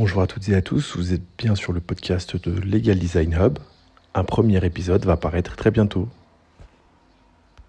Bonjour à toutes et à tous, vous êtes bien sur le podcast de Legal Design Hub. Un premier épisode va apparaître très bientôt.